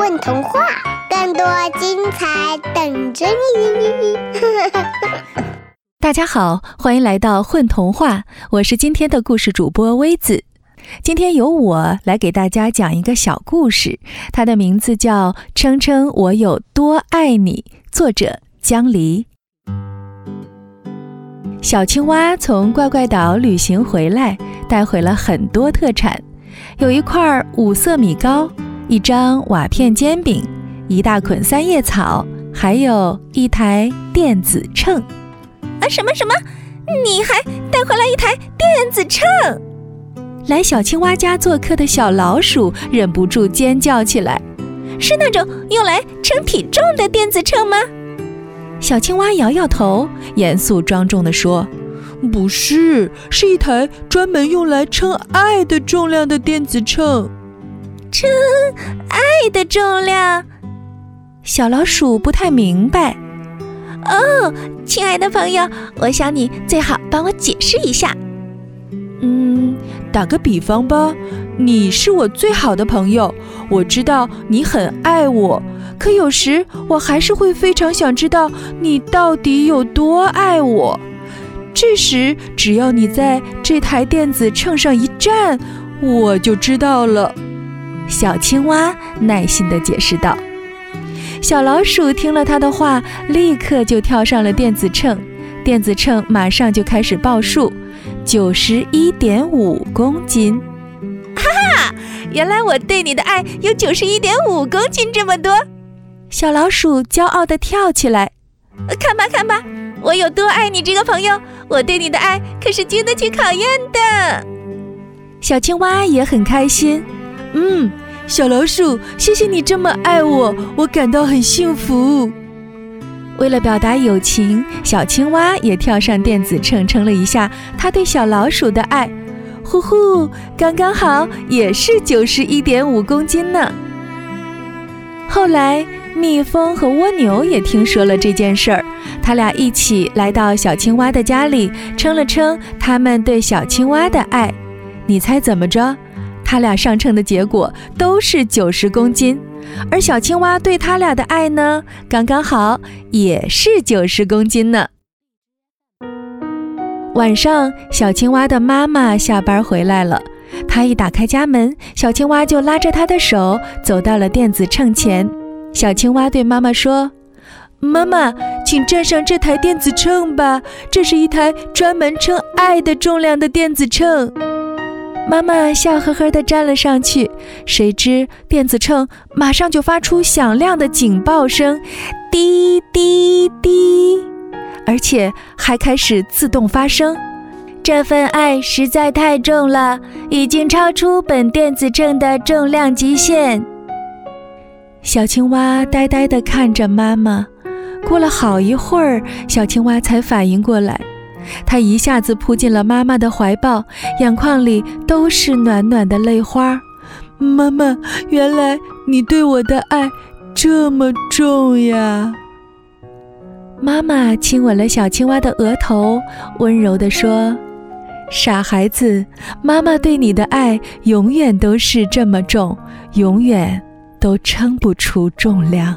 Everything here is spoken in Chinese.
混童话，更多精彩等着你！大家好，欢迎来到混童话，我是今天的故事主播微子。今天由我来给大家讲一个小故事，它的名字叫《称称我有多爱你》，作者江离。小青蛙从怪怪岛旅行回来，带回了很多特产，有一块五色米糕。一张瓦片煎饼，一大捆三叶草，还有一台电子秤。啊，什么什么？你还带回来一台电子秤？来小青蛙家做客的小老鼠忍不住尖叫起来：“是那种用来称体重的电子秤吗？”小青蛙摇摇头，严肃庄重地说：“不是，是一台专门用来称爱的重量的电子秤。”称爱的重量，小老鼠不太明白。哦，亲爱的朋友，我想你最好帮我解释一下。嗯，打个比方吧，你是我最好的朋友，我知道你很爱我，可有时我还是会非常想知道你到底有多爱我。这时，只要你在这台电子秤上一站，我就知道了。小青蛙耐心地解释道：“小老鼠听了他的话，立刻就跳上了电子秤，电子秤马上就开始报数，九十一点五公斤。哈哈，原来我对你的爱有九十一点五公斤这么多！小老鼠骄傲地跳起来，看吧看吧，我有多爱你这个朋友！我对你的爱可是经得起考验的。”小青蛙也很开心。嗯，小老鼠，谢谢你这么爱我，我感到很幸福。为了表达友情，小青蛙也跳上电子秤称了一下它对小老鼠的爱，呼呼，刚刚好，也是九十一点五公斤呢。后来，蜜蜂和蜗牛也听说了这件事儿，他俩一起来到小青蛙的家里，称了称他们对小青蛙的爱。你猜怎么着？他俩上秤的结果都是九十公斤，而小青蛙对他俩的爱呢，刚刚好也是九十公斤呢。晚上，小青蛙的妈妈下班回来了，她一打开家门，小青蛙就拉着她的手走到了电子秤前。小青蛙对妈妈说：“妈妈，请站上这台电子秤吧，这是一台专门称爱的重量的电子秤。”妈妈笑呵呵地站了上去，谁知电子秤马上就发出响亮的警报声，滴滴滴，而且还开始自动发声。这份爱实在太重了，已经超出本电子秤的重量极限。小青蛙呆呆地看着妈妈，过了好一会儿，小青蛙才反应过来。他一下子扑进了妈妈的怀抱，眼眶里都是暖暖的泪花。妈妈，原来你对我的爱这么重呀！妈妈亲吻了小青蛙的额头，温柔地说：“傻孩子，妈妈对你的爱永远都是这么重，永远都称不出重量。”